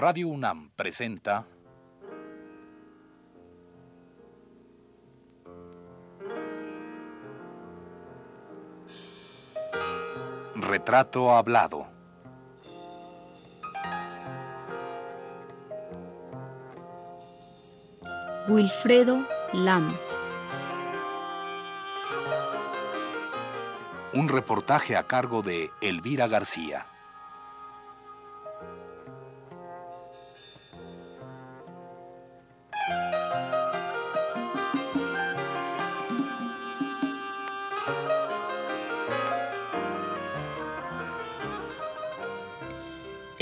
Radio UNAM presenta Retrato Hablado. Wilfredo Lam. Un reportaje a cargo de Elvira García.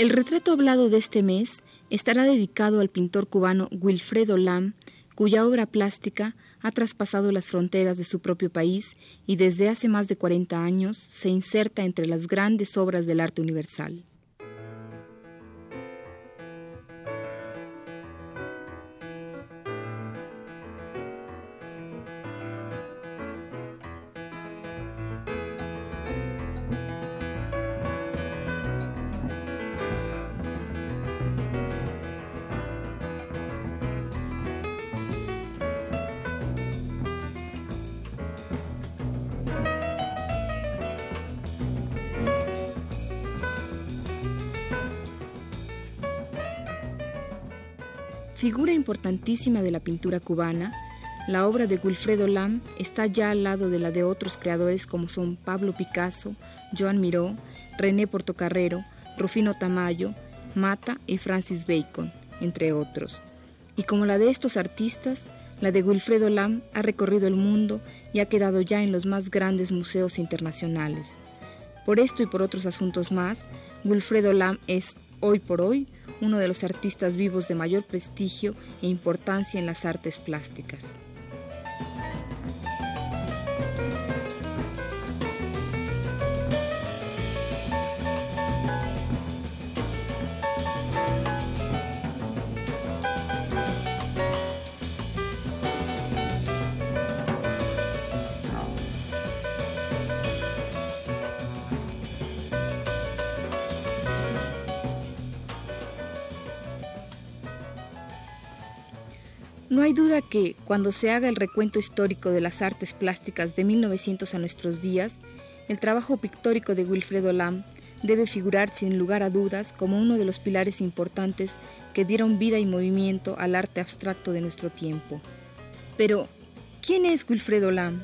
El retrato hablado de este mes estará dedicado al pintor cubano Wilfredo Lam, cuya obra plástica ha traspasado las fronteras de su propio país y desde hace más de 40 años se inserta entre las grandes obras del arte universal. Importantísima de la pintura cubana, la obra de Wilfredo Lam está ya al lado de la de otros creadores como son Pablo Picasso, Joan Miró, René Portocarrero, Rufino Tamayo, Mata y Francis Bacon, entre otros. Y como la de estos artistas, la de Wilfredo Lam ha recorrido el mundo y ha quedado ya en los más grandes museos internacionales. Por esto y por otros asuntos más, Wilfredo Lam es, hoy por hoy, uno de los artistas vivos de mayor prestigio e importancia en las artes plásticas. No hay duda que, cuando se haga el recuento histórico de las artes plásticas de 1900 a nuestros días, el trabajo pictórico de Wilfredo Lam debe figurar sin lugar a dudas como uno de los pilares importantes que dieron vida y movimiento al arte abstracto de nuestro tiempo. Pero, ¿quién es Wilfredo Lam?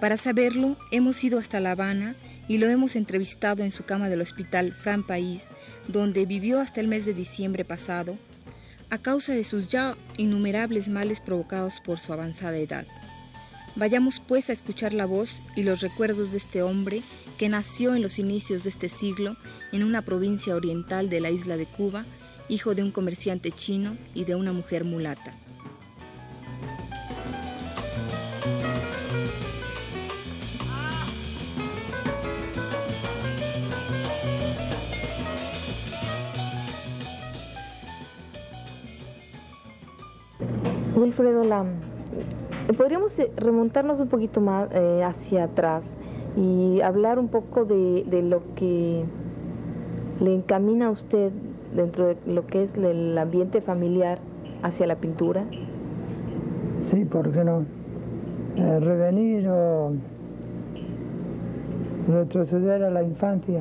Para saberlo, hemos ido hasta La Habana y lo hemos entrevistado en su cama del hospital Fran País, donde vivió hasta el mes de diciembre pasado a causa de sus ya innumerables males provocados por su avanzada edad. Vayamos pues a escuchar la voz y los recuerdos de este hombre que nació en los inicios de este siglo en una provincia oriental de la isla de Cuba, hijo de un comerciante chino y de una mujer mulata. Wilfredo Lam, podríamos eh, remontarnos un poquito más eh, hacia atrás y hablar un poco de, lo que le encamina a usted dentro de lo que es el ambiente familiar hacia la pintura. Sí, ¿por qué no? Eh, revenir o retroceder a la infancia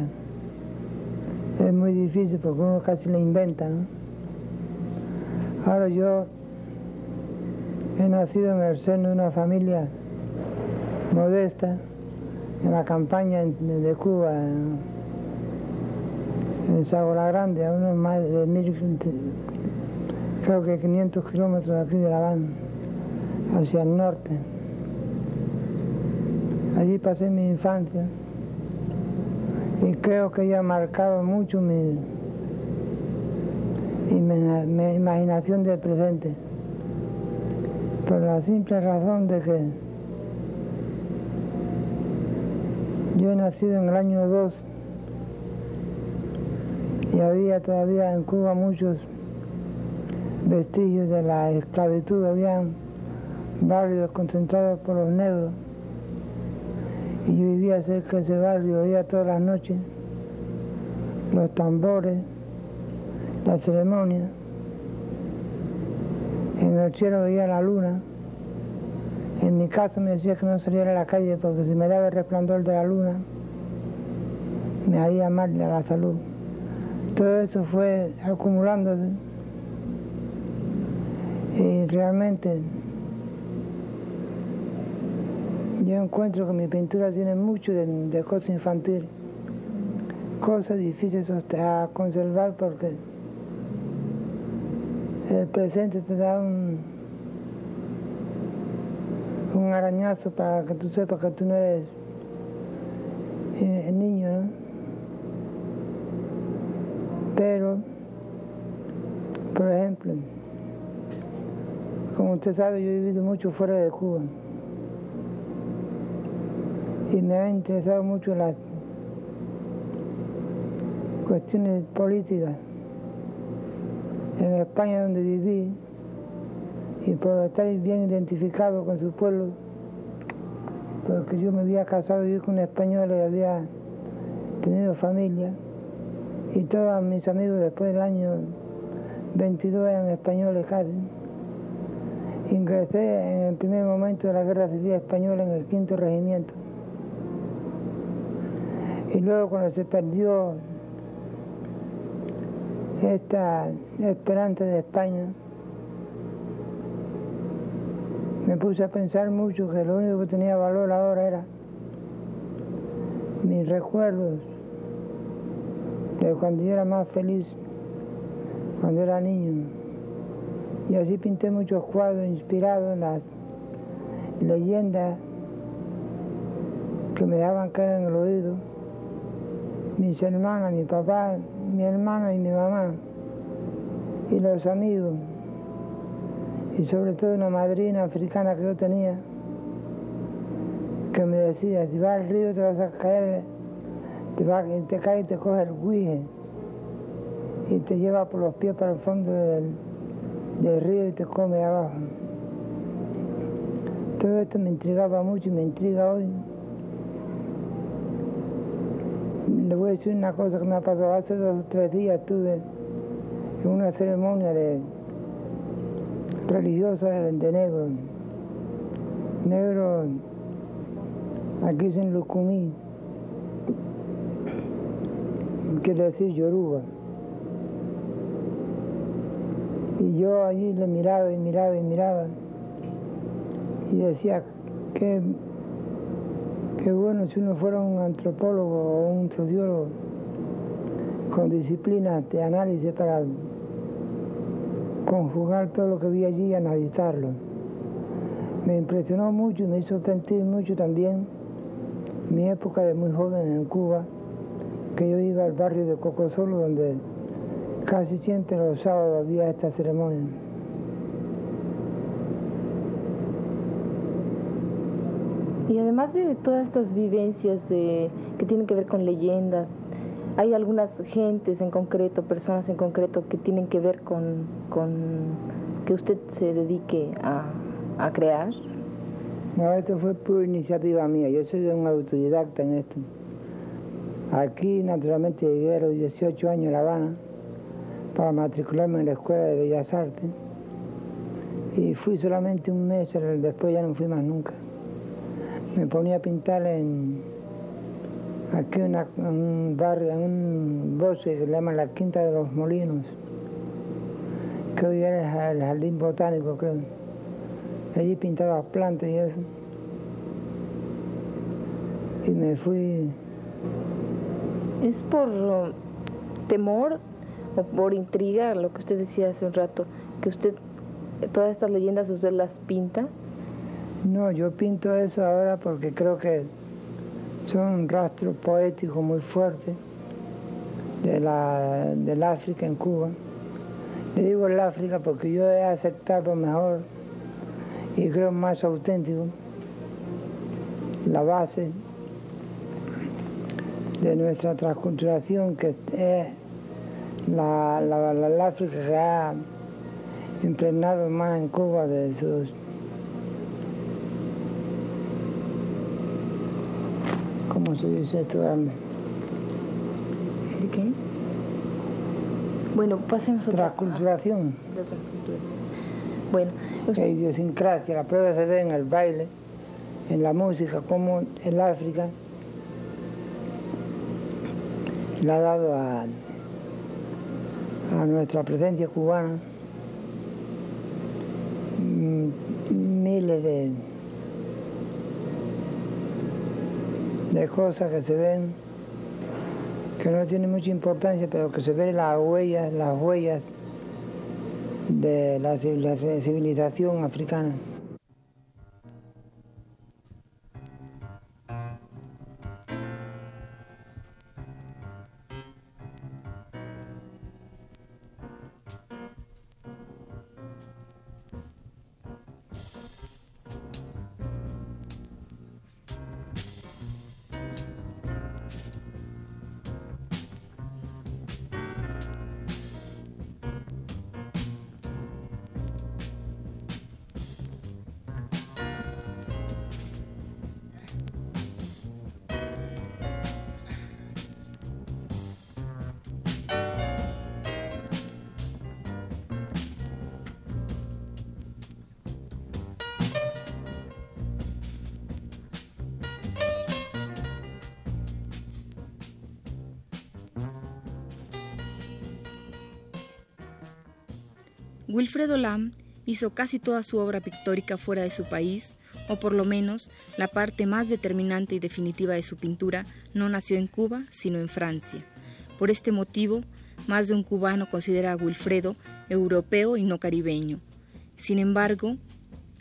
es muy difícil porque uno casi le inventa, ¿no? Ahora yo He nacido en el seno de una familia modesta, en la campaña de Cuba, en Sabola Grande, a unos más de mil, creo que 500 kilómetros de aquí de La Habana, hacia el norte. Allí pasé mi infancia y creo que ella ha marcado mucho mi imaginación del presente por la simple razón de que yo he nacido en el año 2 y había todavía en Cuba muchos vestigios de la esclavitud, habían barrios concentrados por los negros y yo vivía cerca de ese barrio, oía todas las noches los tambores la ceremonia. En el cielo veía la luna. En mi caso me decía que no saliera a la calle porque si me daba el resplandor de la luna, me haría mal a la salud. Todo eso fue acumulándose y realmente yo encuentro que mi pintura tiene mucho de, cosas infantiles, cosas difíciles a conservar porque el presente te da un, un arañazo para que tú sepas que tú no eres eh, niño, ¿no? Pero, por ejemplo, como usted sabe, yo he vivido mucho fuera de Cuba y me ha interesado mucho las cuestiones políticas. En España donde viví y por estar bien identificado con su pueblo, porque yo me había casado yo con un español y había tenido familia y todos mis amigos después del año 22 eran españoles casi. Ingresé en el primer momento de la Guerra Civil Española en el quinto regimiento. Y luego cuando se perdió esta esperanza de España, me puse a pensar mucho que lo único que tenía valor ahora era mis recuerdos de cuando yo era más feliz, cuando era niño. Y así pinté muchos cuadros inspirados en las leyendas que me daban cara en el oído. Mis hermanas, mi papá, mi hermana y mi mamá. Y los amigos. Y sobre todo una madrina africana que yo tenía, que me decía, si vas al río te vas a caer, te, va, te cae y te coge el guije y te lleva por los pies para el fondo del, del río y te come abajo. Todo esto me intrigaba mucho y me intriga hoy. Le voy una cosa que me ha pasado hace dos o tres días. Estuve en una ceremonia de religiosa de, negro. Negro, aquí es en Lucumí, quiere decir Yoruba. Y yo allí le miraba y miraba y miraba y decía, qué, qué bueno si uno fuera un antropólogo o un sociólogo con disciplina de análisis para conjugar todo lo que vi allí y analizarlo. Me impresionó mucho y me hizo sentir mucho también mi época de muy joven en Cuba, que yo iba al barrio de Cocosolo donde Casi siempre los sábados había esta ceremonia. Y además de todas estas vivencias de, que tienen que ver con leyendas, hay algunas gentes en concreto, personas en concreto que tienen que ver con, que usted se dedique a, a crear. No, esto fue por iniciativa mía. Yo soy un autodidacta en esto. Aquí, naturalmente, llegué a los 18 años en La Habana para matricularme en la Escuela de Bellas Artes y fui solamente un mes, después ya no fui más nunca. Me ponía a pintar en aquí en un barrio, en un bosque que se llama la Quinta de los Molinos, que hoy era el jardín botánico, creo. Allí pintaba plantas y eso. Y me fui. ¿Es por temor o por intriga, lo que usted decía hace un rato, que usted, todas estas leyendas usted las pinta? No, yo pinto eso ahora porque creo que son un rastro poético muy fuerte de la, del África en Cuba. Le digo el África porque yo he aceptado mejor y creo más auténtico la base de nuestra transculturación que es la, la, la, África que ha impregnado más en Cuba de sus ¿cómo se dice esto? ¿De qué? Bueno, pasemos a Transculturación. Bueno, la idiosincrasia, la prueba se ve en el baile, en la música, como el África le ha dado a, a nuestra presencia cubana mm, miles de, de cosas que se ven que no tienen mucha importancia, pero que se ven las huellas, las huellas de la civilización africana. Wilfredo Lam hizo casi toda su obra pictórica fuera de su país, o por lo menos la parte más determinante y definitiva de su pintura no nació en Cuba, sino en Francia. Por este motivo, más de un cubano considera a Wilfredo europeo y no caribeño. Sin embargo,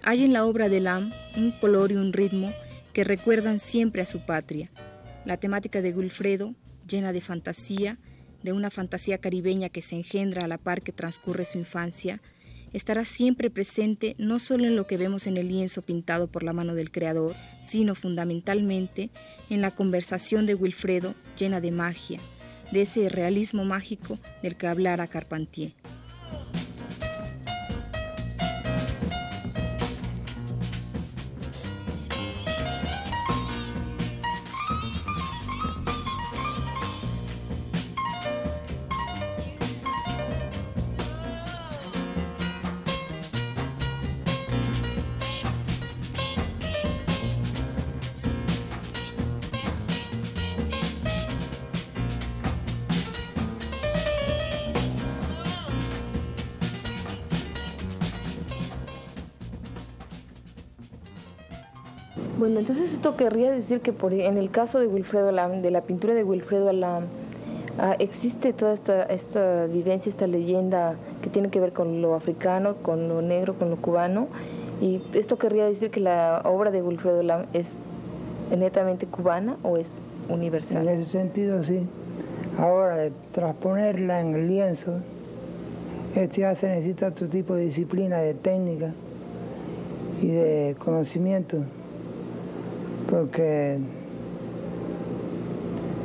hay en la obra de Lam un color y un ritmo que recuerdan siempre a su patria. La temática de Wilfredo, llena de fantasía, de una fantasía caribeña que se engendra a la par que transcurre su infancia, estará siempre presente no solo en lo que vemos en el lienzo pintado por la mano del creador, sino fundamentalmente en la conversación de Wilfredo llena de magia, de ese realismo mágico del que hablara Carpentier. Entonces esto querría decir que por, en el caso de Wilfredo Alam, de la pintura de Wilfredo Alam, ah, existe toda esta, vivencia, esta leyenda que tiene que ver con lo africano, con lo negro, con lo cubano, y esto querría decir que la obra de Wilfredo Alam es netamente cubana o es universal. En ese sentido, sí. Ahora, de transponerla en lienzo, esto ya se necesita otro tipo de disciplina, de técnica y de conocimiento porque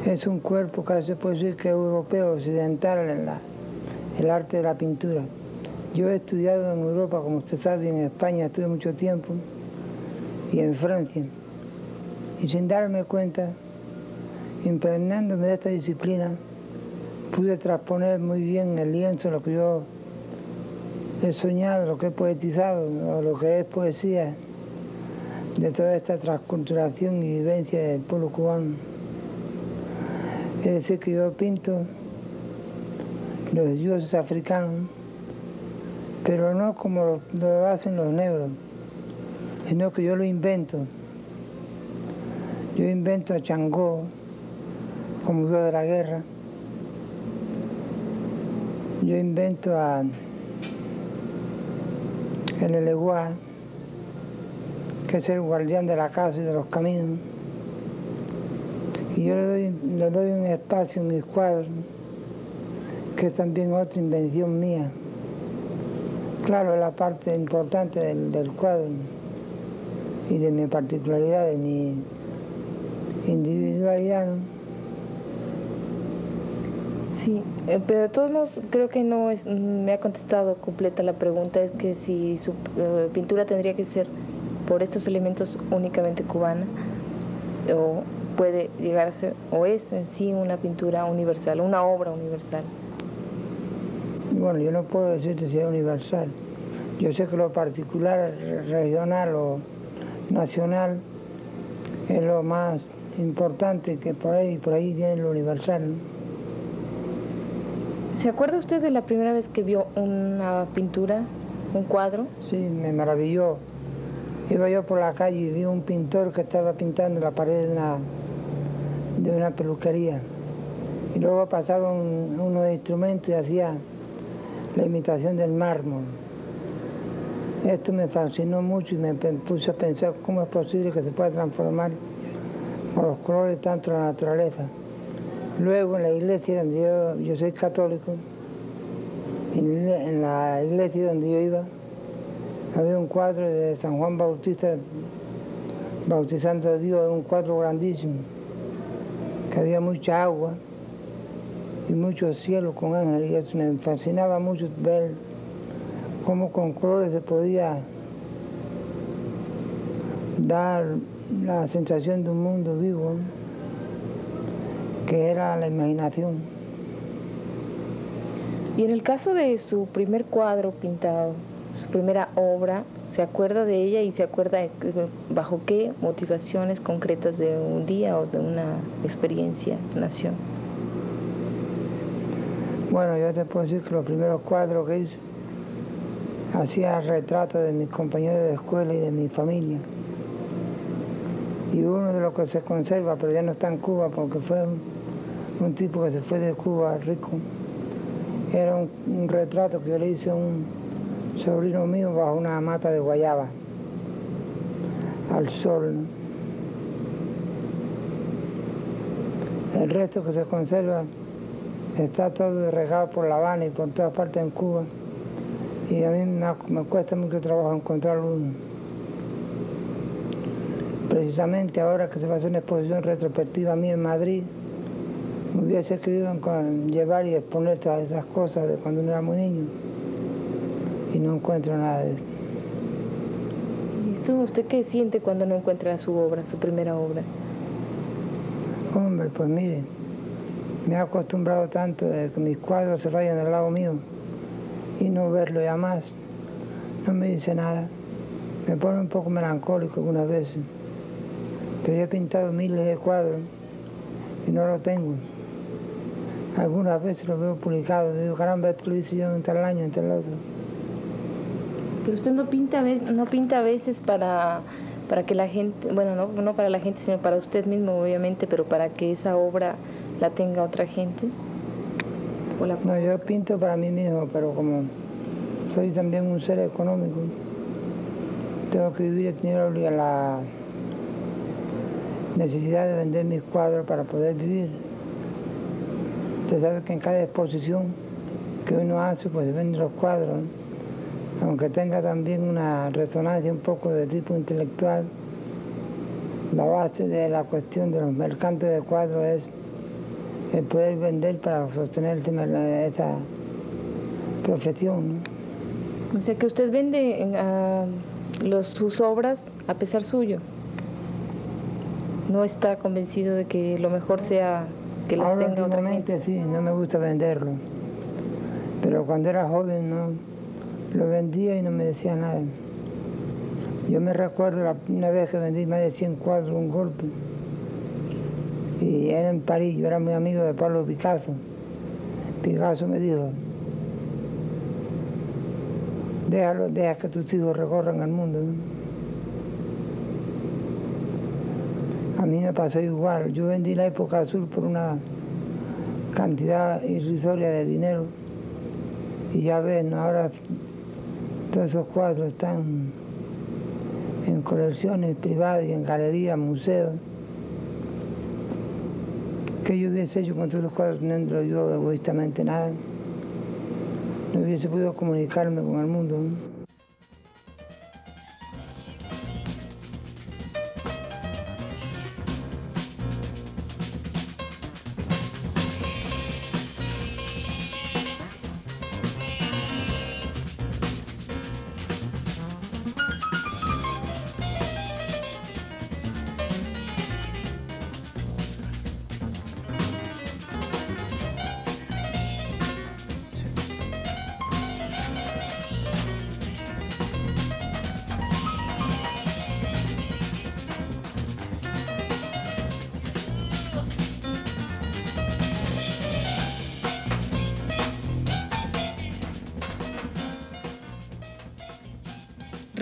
es un cuerpo casi se puede decir que europeo, occidental en la, el arte de la pintura. Yo he estudiado en Europa, como usted sabe, en España estuve mucho tiempo, y en Francia. Y sin darme cuenta, impregnándome de esta disciplina, pude transponer muy bien el lienzo lo que yo he soñado, lo que he poetizado, lo que es poesía de toda esta transculturación y vivencia del pueblo cubano. Es decir, que yo pinto los dioses africanos, pero no como lo, hacen los negros, sino que yo lo invento. Yo invento a Changó como dios de la guerra. Yo invento a el Eleguá que es el guardián de la casa y de los caminos. Y yo le doy, un espacio en mis cuadros, que es también otra invención mía. Claro, es la parte importante del, cuadro y de mi particularidad, de mi individualidad. Sí, eh, pero todos modos creo que no me ha contestado completa la pregunta, es que si su eh, pintura tendría que ser por estos elementos únicamente cubana o puede llegar a ser o es en sí una pintura universal, una obra universal. Bueno, yo no puedo decirte si es universal. Yo sé que lo particular, regional o nacional es lo más importante que por ahí, por ahí viene lo universal. ¿Se acuerda usted de la primera vez que vio una pintura, un cuadro? Sí, me maravilló. Iba yo por la calle y vi un pintor que estaba pintando la pared de una, de una peluquería. Y luego pasaron unos instrumentos y hacía la imitación del mármol. Esto me fascinó mucho y me puse a pensar cómo es posible que se pueda transformar con los colores tanto la naturaleza. Luego en la iglesia donde yo, yo soy católico, en la iglesia donde yo iba, había un cuadro de San Juan Bautista bautizando a Dios, un cuadro grandísimo, que había mucha agua y muchos cielos con ángeles, y eso me fascinaba mucho ver cómo con colores se podía dar la sensación de un mundo vivo, que era la imaginación. Y en el caso de su primer cuadro pintado, su primera obra, ¿se acuerda de ella y se acuerda bajo qué motivaciones concretas de un día o de una experiencia nació? Bueno, yo te puedo decir que los primeros cuadros que hice hacía retratos de mis compañeros de escuela y de mi familia. Y uno de los que se conserva, pero ya no está en Cuba porque fue un, tipo que se fue de Cuba rico, era un, retrato que yo le hice a un sobrino mío bajo una mata de guayaba, al sol. El resto que se conserva está todo regado por La Habana y por todas partes en Cuba y a mí me, cuesta mucho trabajo encontrar uno. Precisamente ahora que se va a hacer una exposición retrospectiva a mí en Madrid, me hubiese querido llevar y exponer todas esas cosas de cuando uno era muy niño y no encuentro nada de esto. ¿Y usted qué siente cuando no encuentra su obra, su primera obra? Hombre, pues mire, me he acostumbrado tanto de que mis cuadros se vayan del lado mío y no verlo ya más. No me dice nada. Me pone un poco melancólico algunas veces. Pero yo he pintado miles de cuadros y no lo tengo. Algunas veces lo veo publicado, digo, caramba, esto lo hice yo entre el año, entre el otro. Pero usted no pinta, no pinta a veces para, para que la gente, bueno, no, no para la gente, sino para usted mismo, obviamente, pero para que esa obra la tenga otra gente. No, yo pinto para mí mismo, pero como soy también un ser económico, tengo que vivir tener la necesidad de vender mis cuadros para poder vivir. Usted sabe que en cada exposición que uno hace, pues vende los cuadros, aunque tenga también una resonancia un poco de tipo intelectual, la base de la cuestión de los mercantes de cuadros es el poder vender para sostener esta profesión. O sea que usted vende los, sus obras a pesar suyo. No está convencido de que lo mejor sea que las tenga otra gente. sí, no me gusta venderlo. Pero cuando era joven no lo vendía y no me decía nada. Yo me recuerdo una vez que vendí más de 100 cuadros un golpe y era en París, yo era muy amigo de Pablo Picasso. Picasso me dijo, déjalo, deja que tus hijos recorran el mundo. A mí me pasó igual, yo vendí la época azul por una cantidad irrisoria de dinero y ya ven, ahora todos esos cuadros están en colecciones privadas y en galerías, museos. ¿Qué yo hubiese hecho con todos los cuadros teniendo yo egoístamente nada? No hubiese podido comunicarme con el mundo.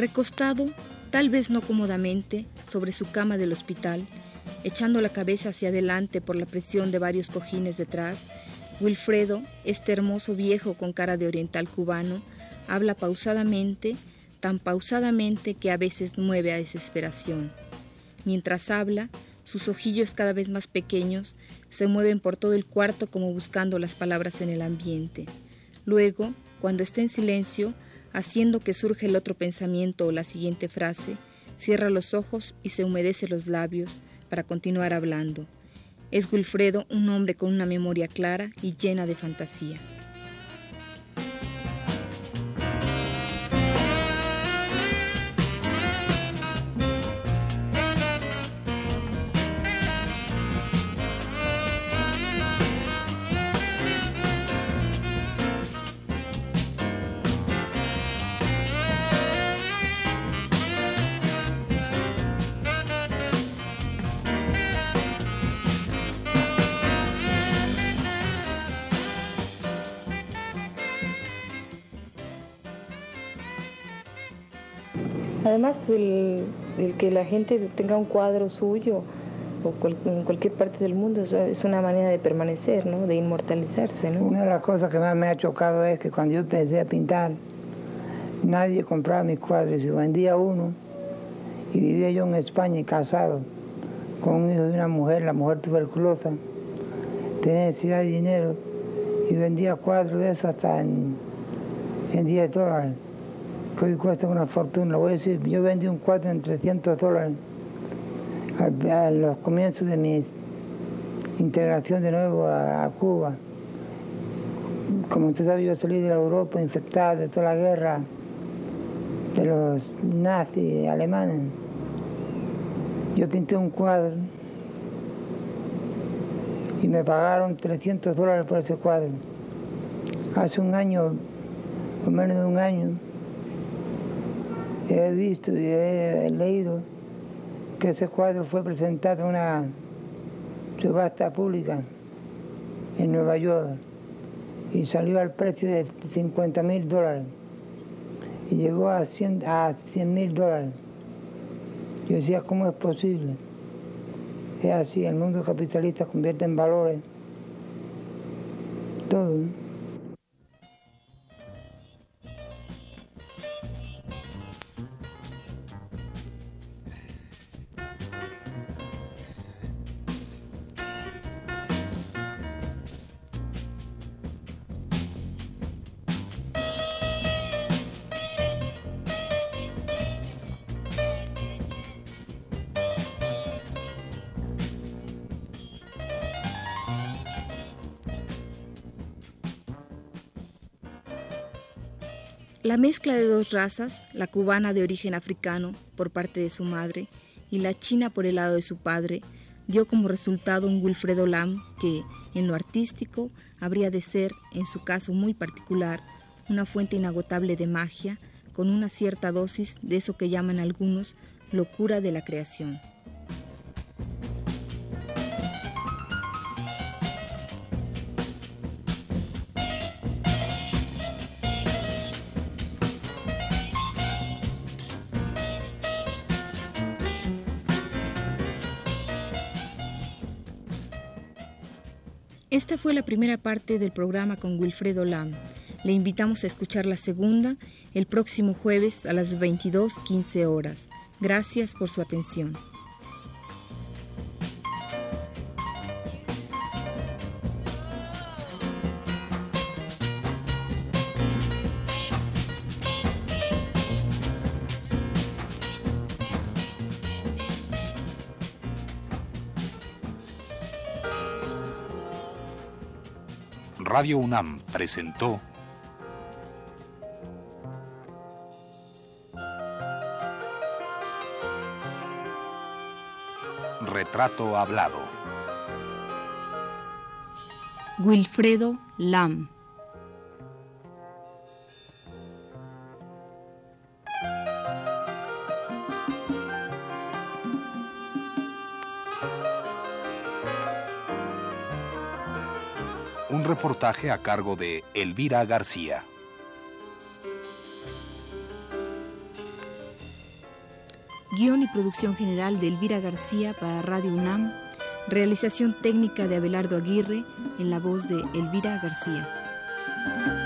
Recostado, tal vez no cómodamente, sobre su cama del hospital, echando la cabeza hacia adelante por la presión de varios cojines detrás, Wilfredo, este hermoso viejo con cara de oriental cubano, habla pausadamente, tan pausadamente que a veces mueve a desesperación. Mientras habla, sus ojillos cada vez más pequeños se mueven por todo el cuarto como buscando las palabras en el ambiente. Luego, cuando está en silencio, haciendo que surge el otro pensamiento o la siguiente frase, cierra los ojos y se humedece los labios para continuar hablando. Es Wilfredo un hombre con una memoria clara y llena de fantasía. Además, el, que la gente tenga un cuadro suyo o en cualquier parte del mundo es una manera de permanecer, ¿no? de inmortalizarse. Una de las cosas que más me ha chocado es que cuando yo empecé a pintar, nadie compraba mis cuadros y vendía uno. Y vivía yo en España casado con un hijo de una mujer, la mujer tuberculosa. Tenía necesidad de dinero y vendía cuadros de eso hasta en, en 10 dólares que cuesta una fortuna. Voy a decir, yo vendí un cuadro en 300 dólares a, los comienzos de mi integración de nuevo a, Cuba. Como usted sabe, yo salí de la Europa infectada de toda la guerra de los nazis alemanes. Yo pinté un cuadro y me pagaron 300 dólares por ese cuadro. Hace un año, o menos de un año, he visto y he leído que ese cuadro fue presentado en una subasta pública en Nueva York y salió al precio de 50 mil dólares y llegó a 100 mil dólares. Yo decía, ¿cómo es posible? Es así, el mundo capitalista convierte en valores todo. La mezcla de dos razas, la cubana de origen africano por parte de su madre y la china por el lado de su padre, dio como resultado un Wilfredo Lam que, en lo artístico, habría de ser, en su caso muy particular, una fuente inagotable de magia, con una cierta dosis de eso que llaman algunos locura de la creación. Fue la primera parte del programa con Wilfredo Lam. Le invitamos a escuchar la segunda el próximo jueves a las 22.15 horas. Gracias por su atención. Radio UNAM presentó Retrato Hablado. Wilfredo Lam. Un reportaje a cargo de Elvira García. Guión y producción general de Elvira García para Radio UNAM. Realización técnica de Abelardo Aguirre en la voz de Elvira García.